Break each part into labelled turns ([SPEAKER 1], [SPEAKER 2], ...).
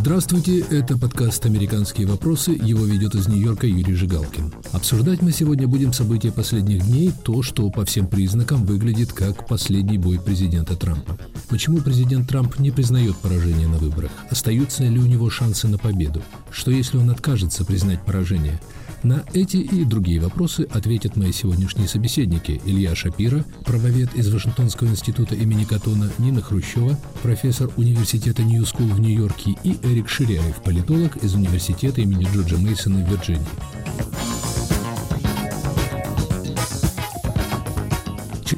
[SPEAKER 1] Здравствуйте, это подкаст «Американские вопросы». Его ведет из Нью-Йорка Юрий Жигалкин. Обсуждать мы сегодня будем события последних дней, то, что по всем признакам выглядит как последний бой президента Трампа. Почему президент Трамп не признает поражение на выборах? Остаются ли у него шансы на победу? Что если он откажется признать поражение? На эти и другие вопросы ответят мои сегодняшние собеседники Илья Шапира, правовед из Вашингтонского института имени Катона, Нина Хрущева, профессор университета New School в Нью-Йорке и Эрик Ширяев, политолог из университета имени Джорджа Мейсона в Вирджинии.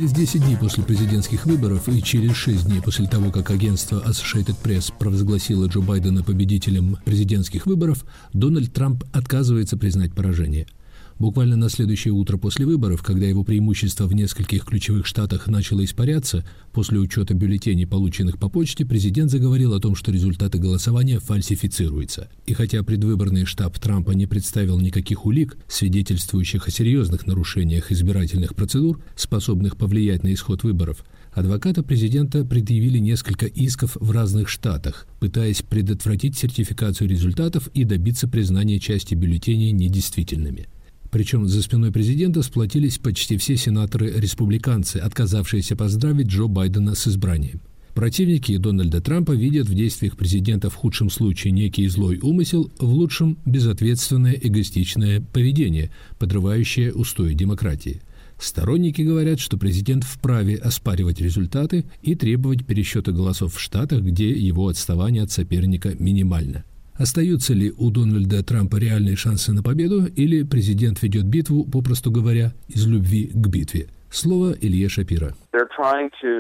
[SPEAKER 1] Через 10 дней после президентских выборов и через 6 дней после того, как агентство Associated Press провозгласило Джо Байдена победителем президентских выборов, Дональд Трамп отказывается признать поражение – Буквально на следующее утро после выборов, когда его преимущество в нескольких ключевых штатах начало испаряться, после учета бюллетеней, полученных по почте, президент заговорил о том, что результаты голосования фальсифицируются. И хотя предвыборный штаб Трампа не представил никаких улик, свидетельствующих о серьезных нарушениях избирательных процедур, способных повлиять на исход выборов, Адвокаты президента предъявили несколько исков в разных штатах, пытаясь предотвратить сертификацию результатов и добиться признания части бюллетеней недействительными. Причем за спиной президента сплотились почти все сенаторы-республиканцы, отказавшиеся поздравить Джо Байдена с избранием. Противники Дональда Трампа видят в действиях президента в худшем случае некий злой умысел, в лучшем – безответственное эгоистичное поведение, подрывающее устои демократии. Сторонники говорят, что президент вправе оспаривать результаты и требовать пересчета голосов в штатах, где его отставание от соперника минимально. Остаются ли у Дональда Трампа реальные шансы на победу, или президент ведет битву, попросту говоря, из любви к битве? Слово Илье Шапира.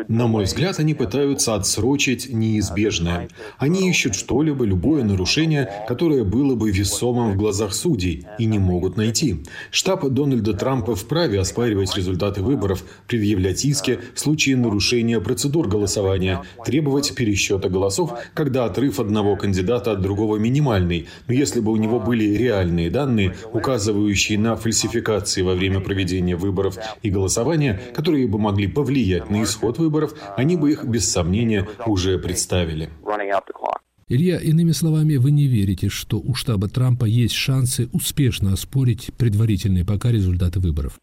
[SPEAKER 2] На мой взгляд, они пытаются отсрочить неизбежное. Они ищут что-либо, любое нарушение, которое было бы весомым в глазах судей, и не могут найти. Штаб Дональда Трампа вправе оспаривать результаты выборов, предъявлять иски в случае нарушения процедур голосования, требовать пересчета голосов, когда отрыв одного кандидата от другого минимальный. Но если бы у него были реальные данные, указывающие на фальсификации во время проведения выборов и голосования, которые бы могли повлиять влиять на исход выборов, они бы их, без сомнения, уже представили.
[SPEAKER 1] Илья, иными словами, вы не верите, что у штаба Трампа есть шансы успешно оспорить предварительные пока результаты выборов?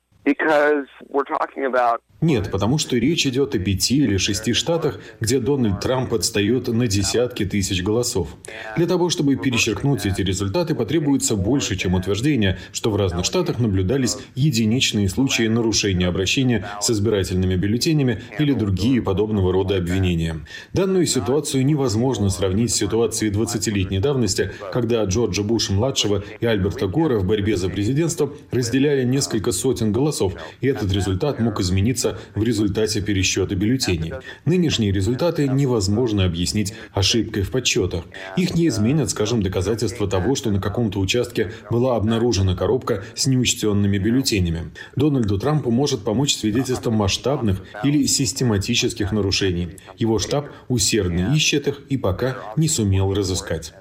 [SPEAKER 2] Нет, потому что речь идет о пяти или шести штатах, где Дональд Трамп отстает на десятки тысяч голосов. Для того, чтобы перечеркнуть эти результаты, потребуется больше, чем утверждение, что в разных штатах наблюдались единичные случаи нарушения обращения с избирательными бюллетенями или другие подобного рода обвинения. Данную ситуацию невозможно сравнить с ситуацией 20-летней давности, когда Джорджа Буша-младшего и Альберта Гора в борьбе за президентство разделяли несколько сотен голосов, и этот результат мог измениться в результате пересчета бюллетеней. Нынешние результаты невозможно объяснить ошибкой в подсчетах. Их не изменят, скажем, доказательства того, что на каком-то участке была обнаружена коробка с неучтенными бюллетенями. Дональду Трампу может помочь свидетельством масштабных или систематических нарушений. Его штаб усердно ищет их и пока не сумел разыскать.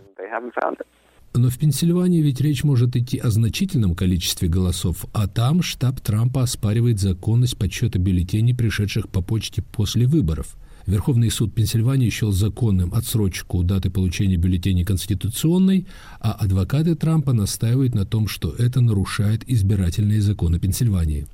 [SPEAKER 1] Но в Пенсильвании ведь речь может идти о значительном количестве голосов, а там штаб Трампа оспаривает законность подсчета бюллетеней, пришедших по почте после выборов. Верховный суд Пенсильвании счел законным отсрочку даты получения бюллетеней конституционной, а адвокаты Трампа настаивают на том, что это нарушает избирательные законы Пенсильвании.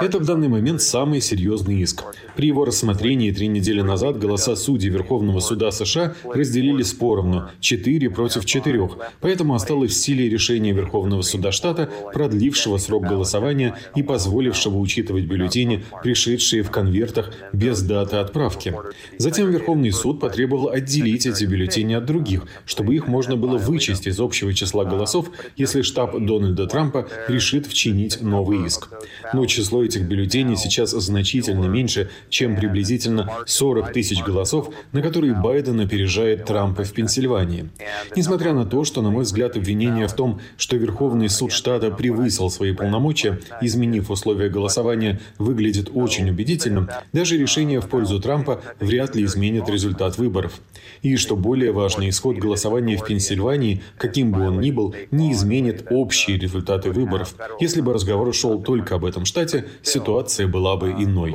[SPEAKER 2] Это в данный момент самый серьезный иск. При его рассмотрении три недели назад голоса судей Верховного суда США разделились поровну – 4 против 4. Поэтому осталось в силе решение Верховного суда штата, продлившего срок голосования и позволившего учитывать бюллетени, пришедшие в конвертах без даты отправки. Затем Верховный суд потребовал отделить эти бюллетени от других, чтобы их можно было вычесть из общего числа голосов, если штаб Дональда Трампа решит вчинить новый новый иск. Но число этих бюллетеней сейчас значительно меньше, чем приблизительно 40 тысяч голосов, на которые Байден опережает Трампа в Пенсильвании. Несмотря на то, что, на мой взгляд, обвинение в том, что Верховный суд штата превысил свои полномочия, изменив условия голосования, выглядит очень убедительным, даже решение в пользу Трампа вряд ли изменит результат выборов. И, что более важно, исход голосования в Пенсильвании, каким бы он ни был, не изменит общие результаты выборов. Если бы разговор шел только об этом штате, ситуация была бы иной.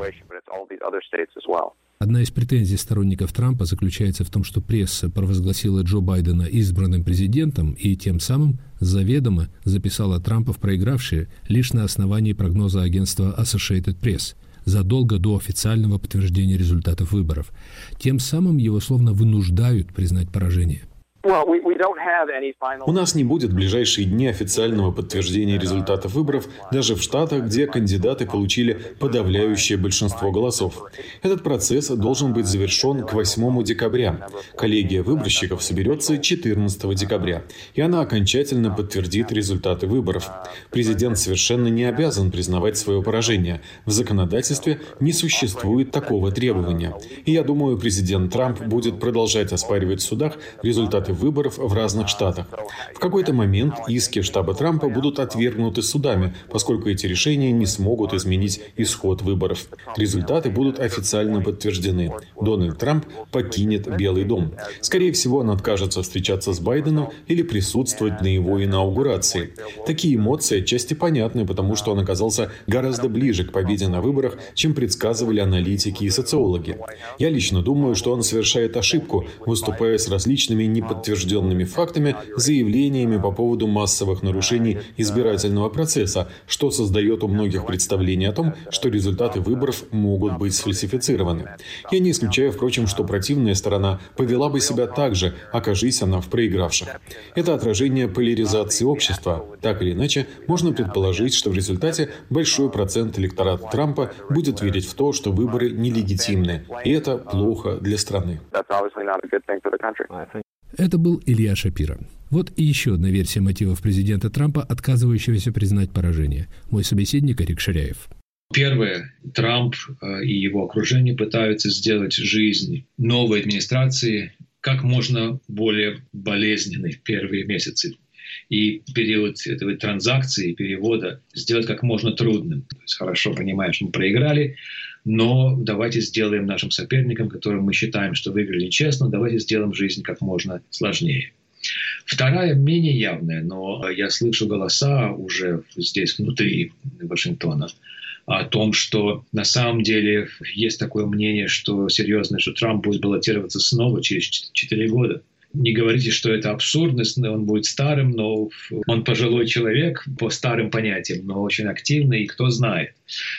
[SPEAKER 1] Одна из претензий сторонников Трампа заключается в том, что пресса провозгласила Джо Байдена избранным президентом и тем самым заведомо записала Трампа в проигравшие лишь на основании прогноза агентства Associated Press задолго до официального подтверждения результатов выборов. Тем самым его словно вынуждают признать поражение.
[SPEAKER 2] У нас не будет в ближайшие дни официального подтверждения результатов выборов даже в штатах, где кандидаты получили подавляющее большинство голосов. Этот процесс должен быть завершен к 8 декабря. Коллегия выборщиков соберется 14 декабря, и она окончательно подтвердит результаты выборов. Президент совершенно не обязан признавать свое поражение. В законодательстве не существует такого требования. И я думаю, президент Трамп будет продолжать оспаривать в судах результаты результаты выборов в разных штатах. В какой-то момент иски штаба Трампа будут отвергнуты судами, поскольку эти решения не смогут изменить исход выборов. Результаты будут официально подтверждены. Дональд Трамп покинет Белый дом. Скорее всего, он откажется встречаться с Байденом или присутствовать на его инаугурации. Такие эмоции отчасти понятны, потому что он оказался гораздо ближе к победе на выборах, чем предсказывали аналитики и социологи. Я лично думаю, что он совершает ошибку, выступая с различными неподтвержденными подтвержденными фактами, заявлениями по поводу массовых нарушений избирательного процесса, что создает у многих представление о том, что результаты выборов могут быть сфальсифицированы. Я не исключаю, впрочем, что противная сторона повела бы себя так же, окажись она в проигравших. Это отражение поляризации общества. Так или иначе, можно предположить, что в результате большой процент электората Трампа будет верить в то, что выборы нелегитимны, и это плохо для страны.
[SPEAKER 1] Это был Илья Шапира. Вот и еще одна версия мотивов президента Трампа, отказывающегося признать поражение. Мой собеседник Эрик Ширяев.
[SPEAKER 3] Первое, Трамп э, и его окружение пытаются сделать жизнь новой администрации как можно более болезненной в первые месяцы. И период этого транзакции, перевода сделать как можно трудным. То есть хорошо понимаешь, мы проиграли, но давайте сделаем нашим соперникам, которым мы считаем, что выиграли честно, давайте сделаем жизнь как можно сложнее. Вторая, менее явная, но я слышу голоса уже здесь внутри Вашингтона о том, что на самом деле есть такое мнение, что серьезно, что Трамп будет баллотироваться снова через 4 года не говорите, что это абсурдность, он будет старым, но он пожилой человек по старым понятиям, но очень активный, и кто знает.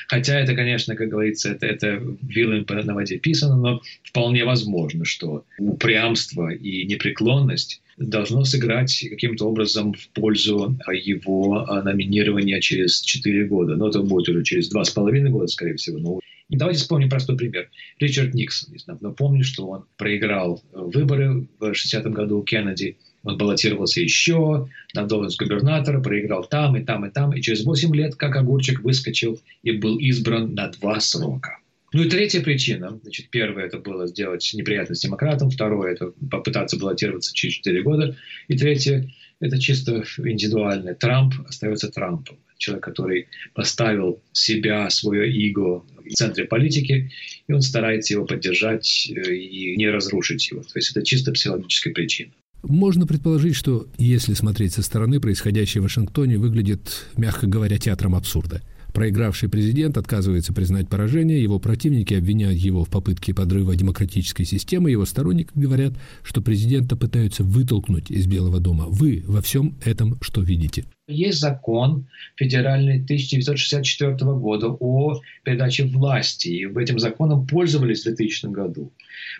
[SPEAKER 3] Хотя это, конечно, как говорится, это, это вилами на воде писано, но вполне возможно, что упрямство и непреклонность должно сыграть каким-то образом в пользу его номинирования через 4 года. Но это будет уже через 2,5 года, скорее всего, но давайте вспомним простой пример. Ричард Никсон. Напомню, что он проиграл выборы в 60-м году у Кеннеди. Он баллотировался еще на должность губернатора, проиграл там и там и там. И через 8 лет, как огурчик, выскочил и был избран на два срока. Ну и третья причина. Значит, первое это было сделать неприятность демократам. Второе это попытаться баллотироваться через 4 года. И третье это чисто индивидуальное. Трамп остается Трампом. Человек, который поставил себя, свое эго в центре политики, и он старается его поддержать э, и не разрушить его. То есть это чисто психологическая причина.
[SPEAKER 1] Можно предположить, что, если смотреть со стороны, происходящее в Вашингтоне выглядит, мягко говоря, театром абсурда – Проигравший президент отказывается признать поражение, его противники обвиняют его в попытке подрыва демократической системы, его сторонники говорят, что президента пытаются вытолкнуть из Белого дома. Вы во всем этом что видите?
[SPEAKER 3] Есть закон федеральный 1964 года о передаче власти. И этим законом пользовались в 2000 году,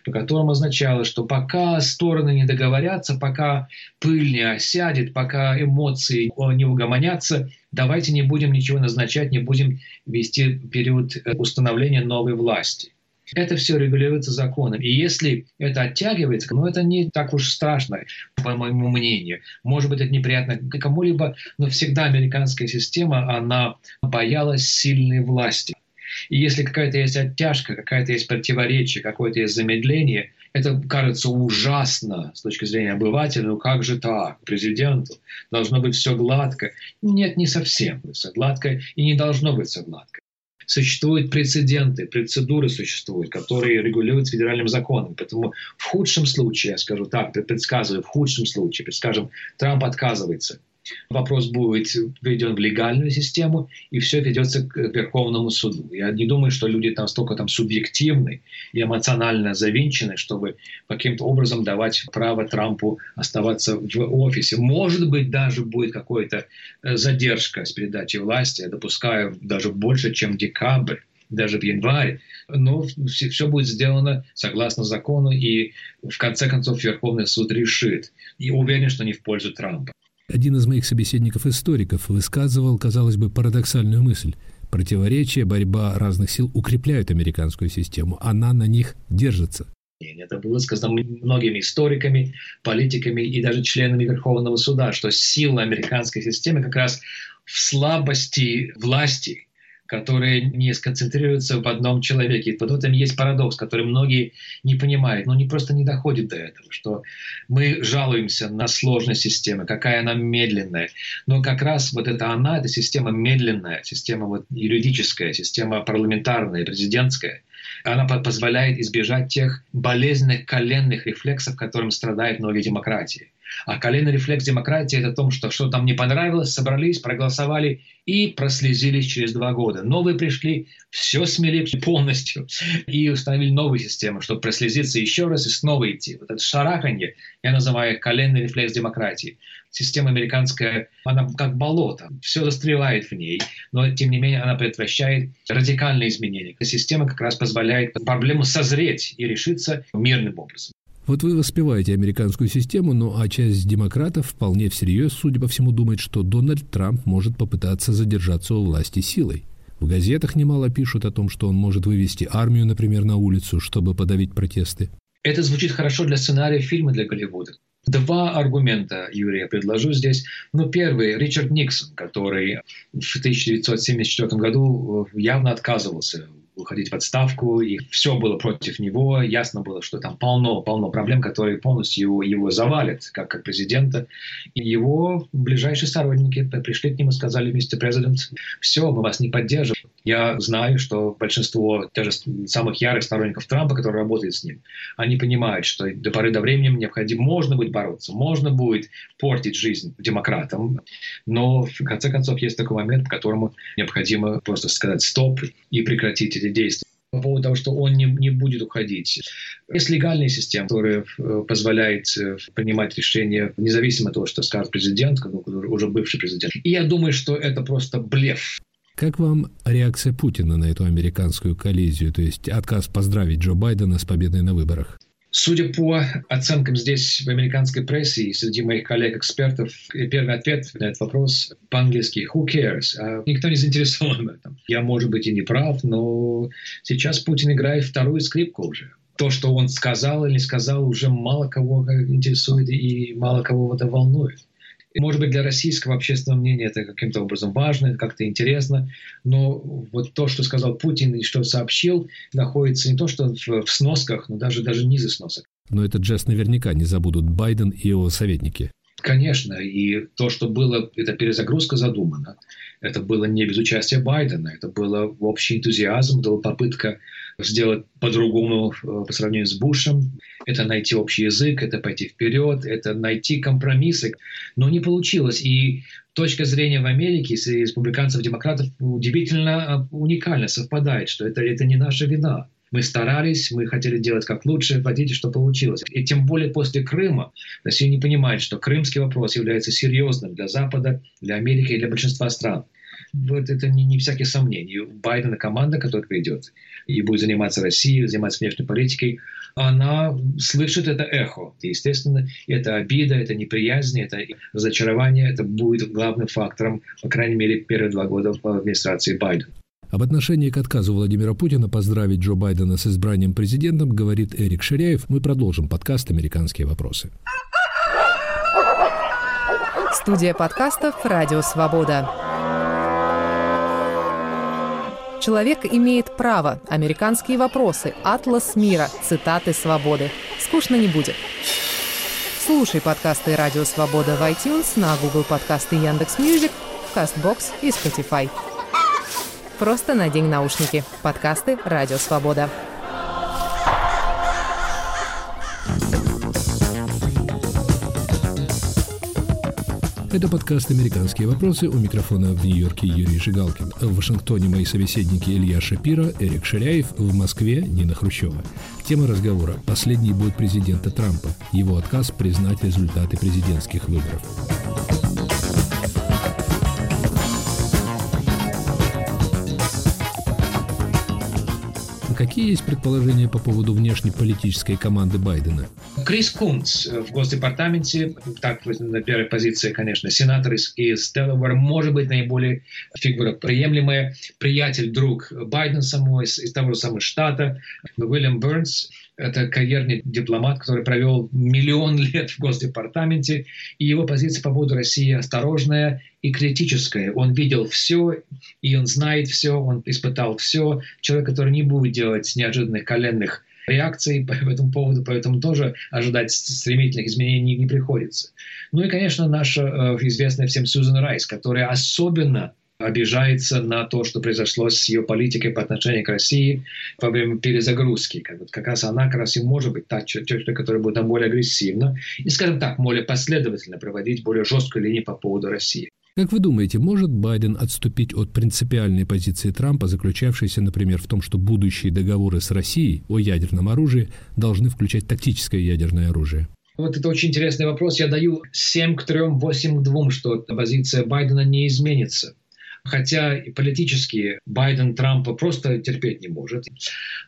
[SPEAKER 3] по которому означало, что пока стороны не договорятся, пока пыль не осядет, пока эмоции не угомонятся, давайте не будем ничего назначать, не будем вести период э, установления новой власти. Это все регулируется законом. И если это оттягивается, ну это не так уж страшно, по моему мнению. Может быть, это неприятно кому-либо, но всегда американская система, она боялась сильной власти. И если какая-то есть оттяжка, какая-то есть противоречие, какое-то есть замедление, это кажется ужасно с точки зрения обывателя. Ну как же так? Президенту должно быть все гладко. Нет, не совсем все гладко и не должно быть все гладко. Существуют прецеденты, процедуры существуют, которые регулируют федеральным законом. Поэтому в худшем случае, я скажу так, предсказываю, в худшем случае, предскажем, Трамп отказывается вопрос будет введен в легальную систему, и все ведется к Верховному суду. Я не думаю, что люди там столько там субъективны и эмоционально завинчены, чтобы каким-то образом давать право Трампу оставаться в офисе. Может быть, даже будет какая-то э, задержка с передачей власти, я допускаю даже больше, чем декабрь даже в январе, но все, все будет сделано согласно закону, и в конце концов Верховный суд решит. И уверен, что не в пользу Трампа.
[SPEAKER 1] Один из моих собеседников-историков высказывал, казалось бы, парадоксальную мысль. Противоречия, борьба разных сил укрепляют американскую систему. Она на них держится.
[SPEAKER 3] Это было сказано многими историками, политиками и даже членами Верховного суда, что сила американской системы как раз в слабости власти, которые не сконцентрируются в одном человеке. И вот в этом есть парадокс, который многие не понимают, но не просто не доходит до этого, что мы жалуемся на сложность системы, какая она медленная. Но как раз вот это она, эта система медленная, система вот юридическая, система парламентарная, президентская, она позволяет избежать тех болезненных коленных рефлексов, которым страдают многие демократии. А коленный рефлекс демократии – это то, что что там не понравилось, собрались, проголосовали и прослезились через два года. Новые пришли, все смели полностью и установили новую систему, чтобы прослезиться еще раз и снова идти. Вот это шараханье, я называю коленный рефлекс демократии. Система американская, она как болото, все застревает в ней, но тем не менее она предотвращает радикальные изменения. Система как раз позволяет проблему созреть и решиться мирным образом.
[SPEAKER 1] Вот вы воспеваете американскую систему, ну а часть демократов вполне всерьез, судя по всему, думает, что Дональд Трамп может попытаться задержаться у власти силой. В газетах немало пишут о том, что он может вывести армию, например, на улицу, чтобы подавить протесты.
[SPEAKER 3] Это звучит хорошо для сценария фильма для Голливуда. Два аргумента, Юрий, я предложу здесь. Ну, первый, Ричард Никсон, который в 1974 году явно отказывался уходить в отставку, и все было против него. Ясно было, что там полно-полно проблем, которые полностью его, его завалят, как, как президента. И его ближайшие сторонники пришли к нему и сказали, мистер президент, все, мы вас не поддержим. Я знаю, что большинство даже самых ярых сторонников Трампа, которые работают с ним, они понимают, что до поры до времени необходимо, можно будет бороться, можно будет портить жизнь демократам, но в конце концов есть такой момент, в котором необходимо просто сказать стоп и прекратить эти действия по поводу того, что он не, не будет уходить. Есть легальная система, которая э, позволяет э, принимать решения независимо от того, что скажет президент, уже бывший президент. И я думаю, что это просто блеф.
[SPEAKER 1] Как вам реакция Путина на эту американскую коллизию, то есть отказ поздравить Джо Байдена с победой на выборах?
[SPEAKER 3] Судя по оценкам здесь в американской прессе и среди моих коллег-экспертов, первый ответ на этот вопрос по-английски «Who cares?». А никто не заинтересован в этом. Я, может быть, и не прав, но сейчас Путин играет вторую скрипку уже. То, что он сказал или не сказал, уже мало кого интересует и мало кого это волнует. Может быть, для российского общественного мнения это каким-то образом важно, как-то интересно, но вот то, что сказал Путин и что сообщил, находится не то что в, сносках, но даже, даже ниже сносок.
[SPEAKER 1] Но этот жест наверняка не забудут Байден и его советники.
[SPEAKER 3] Конечно, и то, что было, эта перезагрузка задумана, это было не без участия Байдена, это было общий энтузиазм, это была попытка сделать по-другому э, по сравнению с Бушем, это найти общий язык, это пойти вперед, это найти компромиссы. Но не получилось. И точка зрения в Америке с республиканцев и демократов удивительно э, уникально совпадает, что это, это не наша вина. Мы старались, мы хотели делать как лучше, видите, что получилось. И тем более после Крыма Россия не понимает, что крымский вопрос является серьезным для Запада, для Америки и для большинства стран. Вот это не, не всякие сомнения. Байдена команда, которая придет и будет заниматься Россией, заниматься внешней политикой, она слышит это эхо. И, естественно, это обида, это неприязнь, это разочарование, это будет главным фактором, по крайней мере, первые два года в администрации Байдена.
[SPEAKER 1] Об отношении к отказу Владимира Путина поздравить Джо Байдена с избранием президентом говорит Эрик Ширяев. Мы продолжим подкаст «Американские вопросы».
[SPEAKER 4] Студия подкастов «Радио Свобода». Человек имеет право. Американские вопросы. Атлас мира. Цитаты свободы. Скучно не будет. Слушай подкасты «Радио Свобода» в iTunes, на Google подкасты Яндекс.Music, в Castbox и Spotify. Просто надень наушники. Подкасты «Радио Свобода».
[SPEAKER 1] Это подкаст «Американские вопросы». У микрофона в Нью-Йорке Юрий Жигалкин. В Вашингтоне мои собеседники Илья Шапира, Эрик Ширяев. В Москве Нина Хрущева. Тема разговора – последний бой президента Трампа. Его отказ признать результаты президентских выборов. Какие есть предположения по поводу внешнеполитической команды Байдена?
[SPEAKER 3] Крис Кунц в Госдепартаменте, так на первой позиции, конечно, сенатор из, из Делавара, может быть наиболее фигура приемлемая, приятель, друг Байдена самого из, из того же самого штата, Уильям Бернс, это карьерный дипломат, который провел миллион лет в Госдепартаменте, и его позиция по поводу России осторожная и критическая. Он видел все, и он знает все, он испытал все. Человек, который не будет делать неожиданных коленных реакций по этому поводу, поэтому тоже ожидать стремительных изменений не приходится. Ну и, конечно, наша э, известная всем Сьюзен Райс, которая особенно обижается на то, что произошло с ее политикой по отношению к России во время перезагрузки. Как, раз она как раз и может быть та тетя, которая будет более агрессивно и, скажем так, более последовательно проводить более жесткую линию по поводу России.
[SPEAKER 1] Как вы думаете, может Байден отступить от принципиальной позиции Трампа, заключавшейся, например, в том, что будущие договоры с Россией о ядерном оружии должны включать тактическое ядерное оружие?
[SPEAKER 3] Вот это очень интересный вопрос. Я даю 7 к 3, 8 к 2, что позиция Байдена не изменится. Хотя и политически Байден Трампа просто терпеть не может.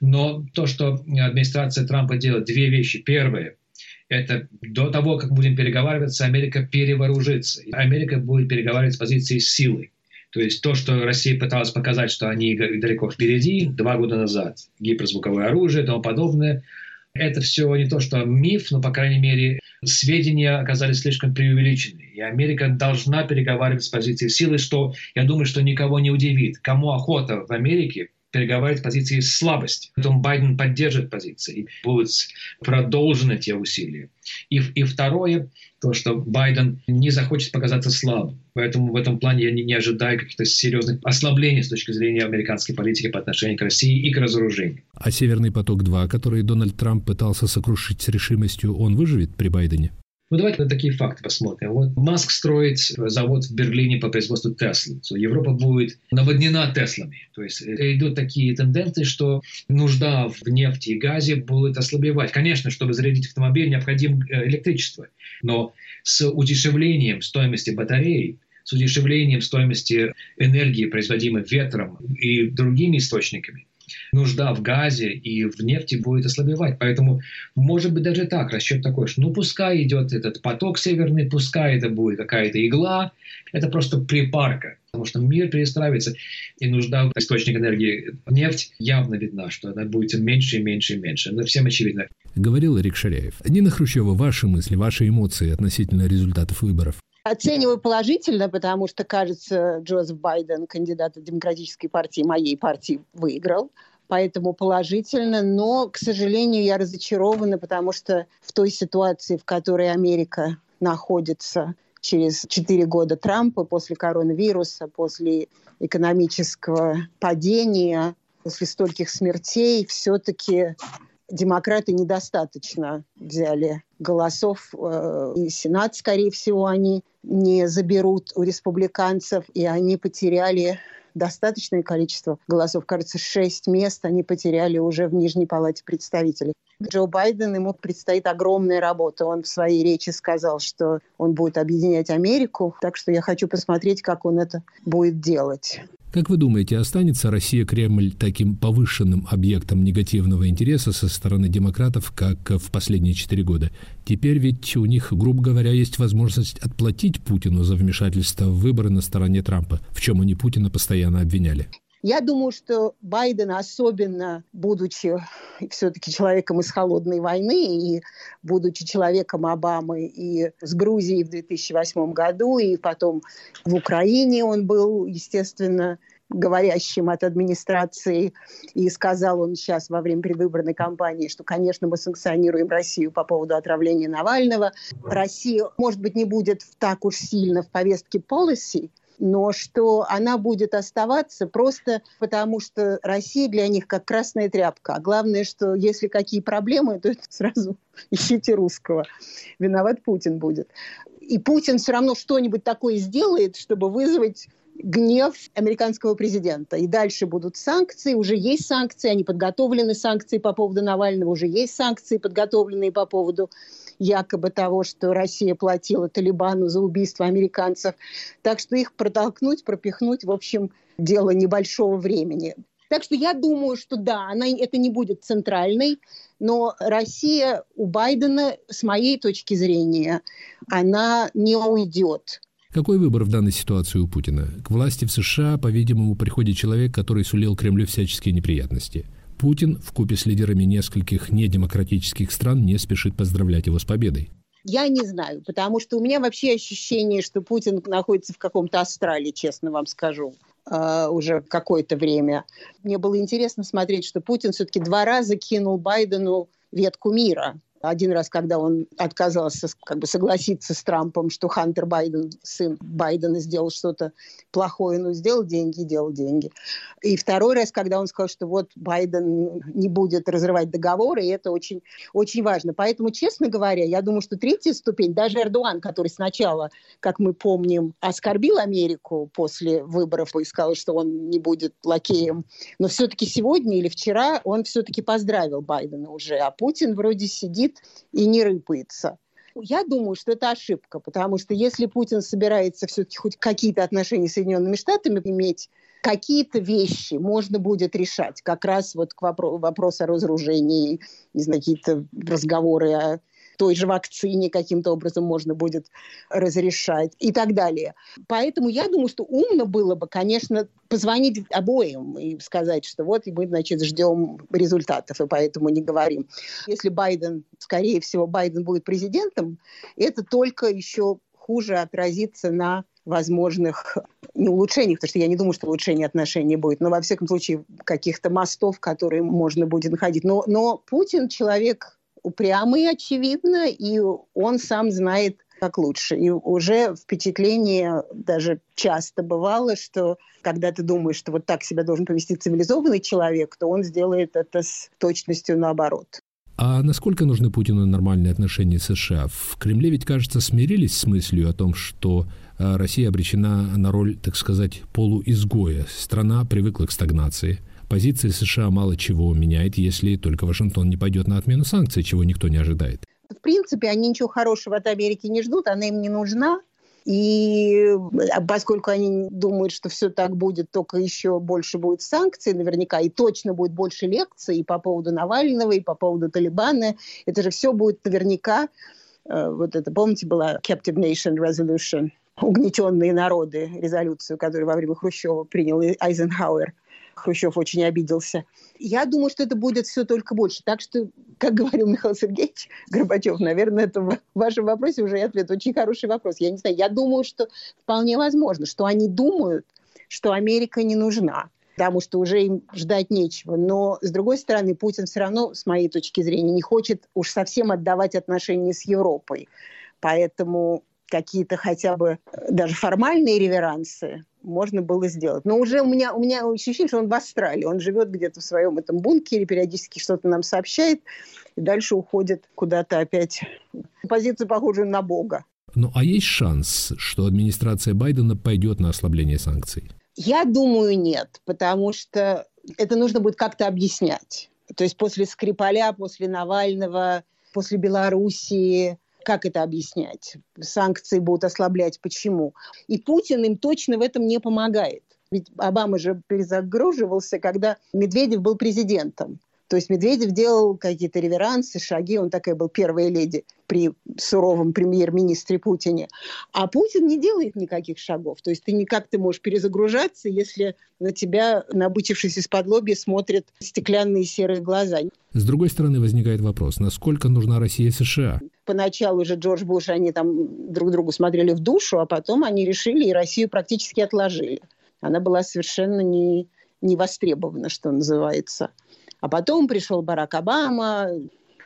[SPEAKER 3] Но то, что администрация Трампа делает, две вещи. Первое, это до того, как будем переговариваться, Америка перевооружится. Америка будет переговаривать с позиции силы. То есть то, что Россия пыталась показать, что они далеко впереди, два года назад, гиперзвуковое оружие и тому подобное, это все не то, что миф, но, по крайней мере, сведения оказались слишком преувеличены. И Америка должна переговаривать с позиции силы, что, я думаю, что никого не удивит. Кому охота в Америке переговаривать позиции слабости. Потом Байден поддержит позиции будут продолжены те усилия. И, и второе, то, что Байден не захочет показаться слабым. Поэтому в этом плане я не, не ожидаю каких-то серьезных ослаблений с точки зрения американской политики по отношению к России и к разоружению.
[SPEAKER 1] А «Северный поток-2», который Дональд Трамп пытался сокрушить с решимостью, он выживет при Байдене?
[SPEAKER 3] Ну, давайте на такие факты посмотрим. Вот Маск строит завод в Берлине по производству Теслы. Европа будет наводнена Теслами. То есть э, идут такие тенденции, что нужда в нефти и газе будет ослабевать. Конечно, чтобы зарядить автомобиль, необходимо э, электричество. Но с удешевлением стоимости батарей с удешевлением стоимости энергии, производимой ветром и другими источниками, нужда в газе и в нефти будет ослабевать. Поэтому, может быть, даже так, расчет такой, что ну пускай идет этот поток северный, пускай это будет какая-то игла, это просто припарка, потому что мир перестраивается, и нужда в источник энергии нефть явно видна, что она будет меньше и меньше и меньше. Но всем очевидно.
[SPEAKER 1] Говорил Рик Шаряев. Нина Хрущева, ваши мысли, ваши эмоции относительно результатов выборов?
[SPEAKER 5] Оцениваю положительно, потому что, кажется, Джозеф Байден, кандидат от Демократической партии, моей партии, выиграл. Поэтому положительно, но, к сожалению, я разочарована, потому что в той ситуации, в которой Америка находится через четыре года Трампа, после коронавируса, после экономического падения, после стольких смертей, все-таки демократы недостаточно взяли голосов, э, и Сенат, скорее всего, они не заберут у республиканцев, и они потеряли достаточное количество голосов. Кажется, шесть мест они потеряли уже в Нижней палате представителей. Джо Байден, ему предстоит огромная работа. Он в своей речи сказал, что он будет объединять Америку. Так что я хочу посмотреть, как он это будет делать.
[SPEAKER 1] Как вы думаете, останется Россия-Кремль таким повышенным объектом негативного интереса со стороны демократов, как в последние четыре года? Теперь ведь у них, грубо говоря, есть возможность отплатить Путину за вмешательство в выборы на стороне Трампа, в чем они Путина постоянно обвиняли.
[SPEAKER 5] Я думаю, что Байден, особенно будучи все-таки человеком из холодной войны и будучи человеком Обамы и с Грузией в 2008 году, и потом в Украине он был, естественно, говорящим от администрации, и сказал он сейчас во время предвыборной кампании, что, конечно, мы санкционируем Россию по поводу отравления Навального. Россия, может быть, не будет так уж сильно в повестке policy, но что она будет оставаться просто потому, что Россия для них как красная тряпка. А главное, что если какие проблемы, то сразу ищите русского. Виноват Путин будет. И Путин все равно что-нибудь такое сделает, чтобы вызвать гнев американского президента. И дальше будут санкции, уже есть санкции, они подготовлены санкции по поводу Навального, уже есть санкции, подготовленные по поводу якобы того, что Россия платила Талибану за убийство американцев. Так что их протолкнуть, пропихнуть, в общем, дело небольшого времени. Так что я думаю, что да, она, это не будет центральной, но Россия у Байдена, с моей точки зрения, она не уйдет.
[SPEAKER 1] Какой выбор в данной ситуации у Путина? К власти в США, по-видимому, приходит человек, который сулил Кремлю всяческие неприятности. Путин в купе с лидерами нескольких недемократических стран не спешит поздравлять его с победой.
[SPEAKER 5] Я не знаю, потому что у меня вообще ощущение, что Путин находится в каком-то астрале, честно вам скажу uh, уже какое-то время. Мне было интересно смотреть, что Путин все-таки два раза кинул Байдену ветку мира. Один раз, когда он отказался как бы согласиться с Трампом, что Хантер Байден, сын Байдена, сделал что-то плохое, ну, сделал деньги, делал деньги. И второй раз, когда он сказал, что вот Байден не будет разрывать договоры, и это очень, очень важно. Поэтому, честно говоря, я думаю, что третья ступень, даже Эрдоган, который сначала, как мы помним, оскорбил Америку после выборов и сказал, что он не будет лакеем, но все-таки сегодня или вчера он все-таки поздравил Байдена уже, а Путин вроде сидит и не рыпается. Я думаю, что это ошибка, потому что если Путин собирается все-таки хоть какие-то отношения с Соединенными Штатами иметь, какие-то вещи можно будет решать. Как раз вот к вопросу вопрос о разоружении, не знаю, какие-то разговоры о той же вакцине каким-то образом можно будет разрешать и так далее. Поэтому я думаю, что умно было бы, конечно, позвонить обоим и сказать, что вот мы, значит, ждем результатов, и поэтому не говорим. Если Байден, скорее всего, Байден будет президентом, это только еще хуже отразится на возможных не улучшениях, потому что я не думаю, что улучшение отношений будет, но во всяком случае каких-то мостов, которые можно будет находить. Но, но Путин человек упрямый, очевидно, и он сам знает, как лучше. И уже впечатление даже часто бывало, что когда ты думаешь, что вот так себя должен повести цивилизованный человек, то он сделает это с точностью наоборот.
[SPEAKER 1] А насколько нужны Путину нормальные отношения с США? В Кремле ведь, кажется, смирились с мыслью о том, что а, Россия обречена на роль, так сказать, полуизгоя. Страна привыкла к стагнации – Позиция США мало чего меняет, если только Вашингтон не пойдет на отмену санкций, чего никто не ожидает.
[SPEAKER 5] В принципе, они ничего хорошего от Америки не ждут, она им не нужна. И а поскольку они думают, что все так будет, только еще больше будет санкций наверняка, и точно будет больше лекций и по поводу Навального, и по поводу Талибана, это же все будет наверняка, э, вот это, помните, была Captive Nation Resolution, угнетенные народы, резолюцию, которую во время Хрущева принял Айзенхауэр. Хрущев очень обиделся. Я думаю, что это будет все только больше. Так что, как говорил Михаил Сергеевич Горбачев, наверное, это в вашем вопросе уже ответ. Очень хороший вопрос. Я не знаю. Я думаю, что вполне возможно, что они думают, что Америка не нужна потому что уже им ждать нечего. Но, с другой стороны, Путин все равно, с моей точки зрения, не хочет уж совсем отдавать отношения с Европой. Поэтому какие-то хотя бы даже формальные реверансы можно было сделать. Но уже у меня, у меня ощущение, что он в Австралии. Он живет где-то в своем этом бункере, периодически что-то нам сообщает, и дальше уходит куда-то опять. Позицию похожую на Бога.
[SPEAKER 1] Ну а есть шанс, что администрация Байдена пойдет на ослабление санкций?
[SPEAKER 5] Я думаю, нет, потому что это нужно будет как-то объяснять. То есть после Скрипаля, после Навального, после Белоруссии, как это объяснять? Санкции будут ослаблять. Почему? И Путин им точно в этом не помогает. Ведь Обама же перезагруживался, когда Медведев был президентом. То есть Медведев делал какие-то реверансы, шаги, он такая был первая леди при суровом премьер-министре Путине. А Путин не делает никаких шагов. То есть ты никак ты можешь перезагружаться, если на тебя, набычившись из-под лоби, смотрят стеклянные серые глаза.
[SPEAKER 1] С другой стороны, возникает вопрос, насколько нужна Россия США?
[SPEAKER 5] Поначалу же Джордж Буш, они там друг другу смотрели в душу, а потом они решили и Россию практически отложили. Она была совершенно не, не востребована, что называется. А потом пришел Барак Обама,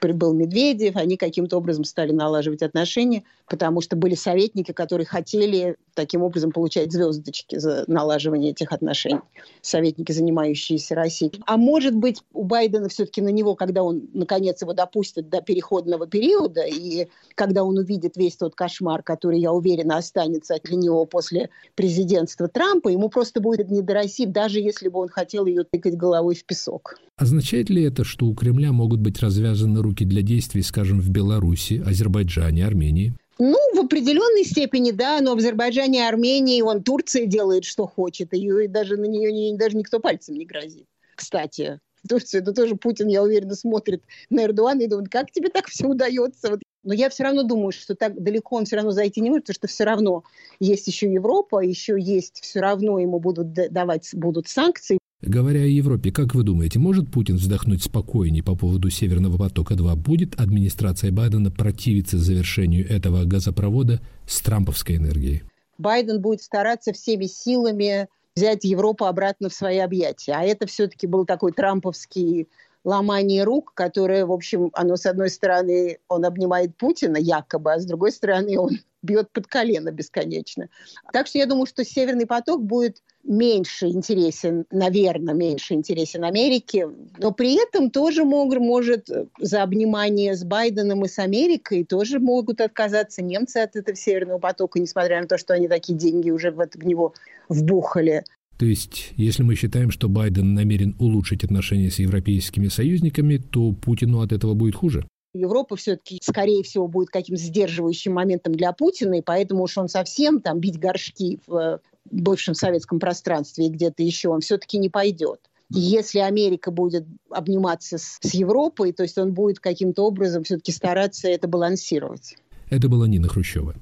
[SPEAKER 5] прибыл Медведев, они каким-то образом стали налаживать отношения, потому что были советники, которые хотели таким образом получать звездочки за налаживание этих отношений, советники, занимающиеся Россией. А может быть, у Байдена все-таки на него, когда он, наконец, его допустит до переходного периода, и когда он увидит весь тот кошмар, который, я уверена, останется для него после президентства Трампа, ему просто будет не до России, даже если бы он хотел ее тыкать головой в песок.
[SPEAKER 1] Означает ли это, что у Кремля могут быть развязаны руки для действий, скажем, в Беларуси, Азербайджане, Армении?
[SPEAKER 5] Ну, в определенной степени, да, но в Азербайджане и Армении он Турция делает, что хочет, и даже на нее не, даже никто пальцем не грозит. Кстати, в Турцию это тоже Путин, я уверена, смотрит на Эрдогана и думает, как тебе так все удается? Вот. Но я все равно думаю, что так далеко он все равно зайти не может, потому что все равно есть еще Европа, еще есть, все равно ему будут давать будут санкции.
[SPEAKER 1] Говоря о Европе, как вы думаете, может Путин вздохнуть спокойнее по поводу Северного потока-2? Будет администрация Байдена противиться завершению этого газопровода с трамповской энергией?
[SPEAKER 5] Байден будет стараться всеми силами взять Европу обратно в свои объятия. А это все-таки был такой трамповский ломание рук, которое, в общем, оно, с одной стороны, он обнимает Путина якобы, а с другой стороны, он бьет под колено бесконечно. Так что я думаю, что «Северный поток» будет меньше интересен, наверное, меньше интересен Америке, но при этом тоже мог, может за обнимание с Байденом и с Америкой тоже могут отказаться немцы от этого «Северного потока», несмотря на то, что они такие деньги уже в, это, в него вбухали.
[SPEAKER 1] То есть, если мы считаем, что Байден намерен улучшить отношения с европейскими союзниками, то Путину от этого будет хуже?
[SPEAKER 5] Европа все-таки, скорее всего, будет каким-то сдерживающим моментом для Путина, и поэтому уж он совсем там бить горшки в бывшем советском пространстве и где-то еще он все-таки не пойдет. Если Америка будет обниматься с, с Европой, то есть он будет каким-то образом все-таки стараться это балансировать.
[SPEAKER 1] Это была Нина Хрущева.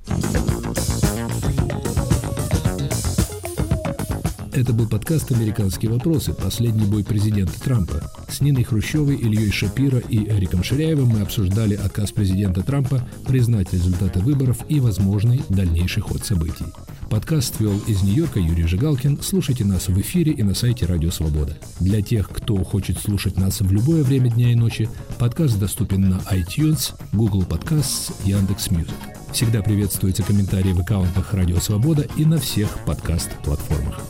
[SPEAKER 1] Это был подкаст «Американские вопросы. Последний бой президента Трампа». С Ниной Хрущевой, Ильей Шапира и Эриком Ширяевым мы обсуждали отказ президента Трампа признать результаты выборов и возможный дальнейший ход событий. Подкаст вел из Нью-Йорка Юрий Жигалкин. Слушайте нас в эфире и на сайте Радио Свобода. Для тех, кто хочет слушать нас в любое время дня и ночи, подкаст доступен на iTunes, Google Podcasts, Яндекс.Music. Всегда приветствуются комментарии в аккаунтах Радио Свобода и на всех подкаст-платформах.